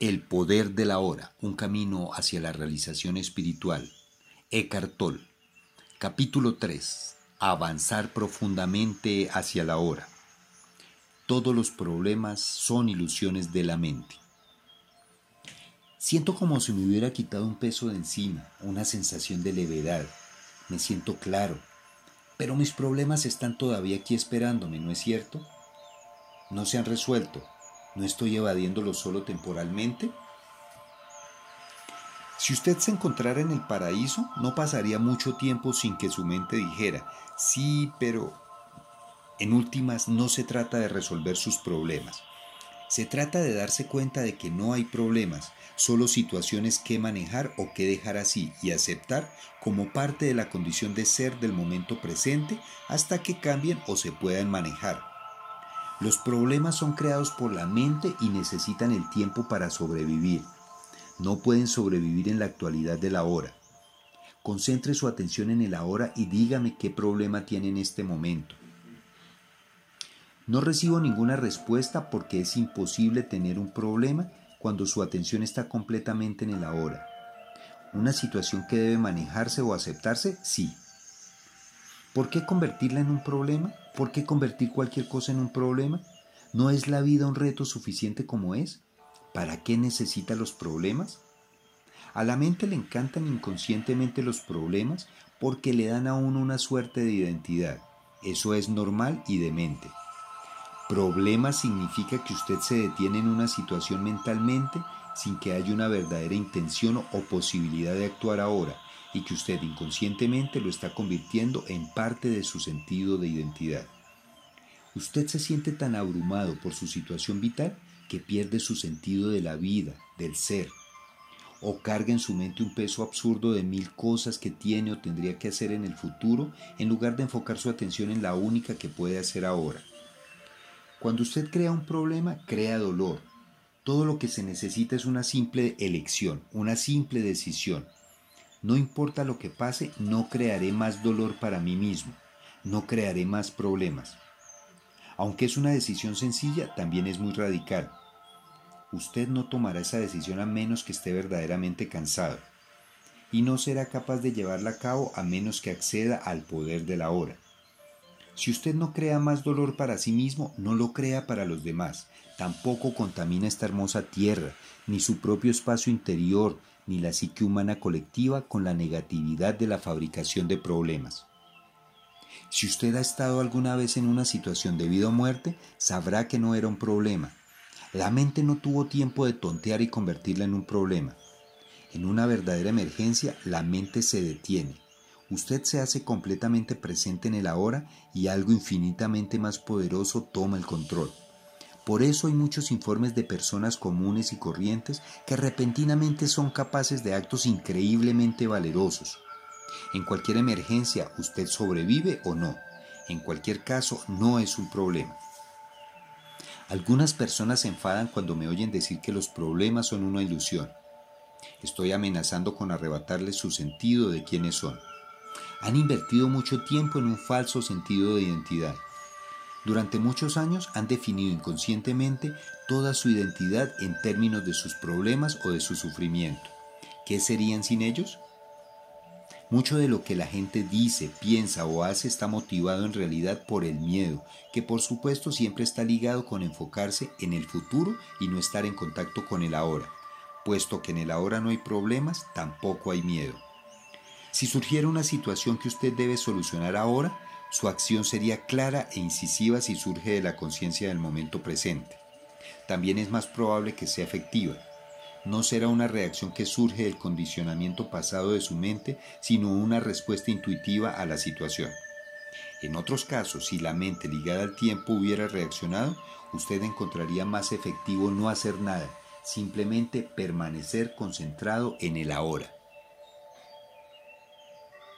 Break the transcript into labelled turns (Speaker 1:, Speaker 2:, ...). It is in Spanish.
Speaker 1: El poder de la hora, un camino hacia la realización espiritual. Eckhart. Capítulo 3. Avanzar profundamente hacia la hora. Todos los problemas son ilusiones de la mente. Siento como si me hubiera quitado un peso de encima, una sensación de levedad. Me siento claro. Pero mis problemas están todavía aquí esperándome, ¿no es cierto? No se han resuelto, ¿No estoy evadiéndolo solo temporalmente? Si usted se encontrara en el paraíso, no pasaría mucho tiempo sin que su mente dijera, sí, pero en últimas no se trata de resolver sus problemas. Se trata de darse cuenta de que no hay problemas, solo situaciones que manejar o que dejar así y aceptar como parte de la condición de ser del momento presente hasta que cambien o se puedan manejar. Los problemas son creados por la mente y necesitan el tiempo para sobrevivir. No pueden sobrevivir en la actualidad de la hora. Concentre su atención en el ahora y dígame qué problema tiene en este momento. No recibo ninguna respuesta porque es imposible tener un problema cuando su atención está completamente en el ahora. ¿Una situación que debe manejarse o aceptarse? Sí. ¿Por qué convertirla en un problema? ¿Por qué convertir cualquier cosa en un problema? ¿No es la vida un reto suficiente como es? ¿Para qué necesita los problemas? A la mente le encantan inconscientemente los problemas porque le dan a uno una suerte de identidad. Eso es normal y demente. Problema significa que usted se detiene en una situación mentalmente sin que haya una verdadera intención o posibilidad de actuar ahora y que usted inconscientemente lo está convirtiendo en parte de su sentido de identidad. Usted se siente tan abrumado por su situación vital que pierde su sentido de la vida, del ser, o carga en su mente un peso absurdo de mil cosas que tiene o tendría que hacer en el futuro en lugar de enfocar su atención en la única que puede hacer ahora. Cuando usted crea un problema, crea dolor. Todo lo que se necesita es una simple elección, una simple decisión, no importa lo que pase, no crearé más dolor para mí mismo, no crearé más problemas. Aunque es una decisión sencilla, también es muy radical. Usted no tomará esa decisión a menos que esté verdaderamente cansado, y no será capaz de llevarla a cabo a menos que acceda al poder de la hora. Si usted no crea más dolor para sí mismo, no lo crea para los demás. Tampoco contamina esta hermosa tierra, ni su propio espacio interior, ni la psique humana colectiva con la negatividad de la fabricación de problemas. Si usted ha estado alguna vez en una situación de vida o muerte, sabrá que no era un problema. La mente no tuvo tiempo de tontear y convertirla en un problema. En una verdadera emergencia, la mente se detiene. Usted se hace completamente presente en el ahora y algo infinitamente más poderoso toma el control. Por eso hay muchos informes de personas comunes y corrientes que repentinamente son capaces de actos increíblemente valerosos. En cualquier emergencia usted sobrevive o no. En cualquier caso no es un problema. Algunas personas se enfadan cuando me oyen decir que los problemas son una ilusión. Estoy amenazando con arrebatarles su sentido de quiénes son. Han invertido mucho tiempo en un falso sentido de identidad durante muchos años han definido inconscientemente toda su identidad en términos de sus problemas o de su sufrimiento. ¿Qué serían sin ellos? Mucho de lo que la gente dice, piensa o hace está motivado en realidad por el miedo, que por supuesto siempre está ligado con enfocarse en el futuro y no estar en contacto con el ahora. Puesto que en el ahora no hay problemas, tampoco hay miedo. Si surgiera una situación que usted debe solucionar ahora, su acción sería clara e incisiva si surge de la conciencia del momento presente. También es más probable que sea efectiva. No será una reacción que surge del condicionamiento pasado de su mente, sino una respuesta intuitiva a la situación. En otros casos, si la mente ligada al tiempo hubiera reaccionado, usted encontraría más efectivo no hacer nada, simplemente permanecer concentrado en el ahora.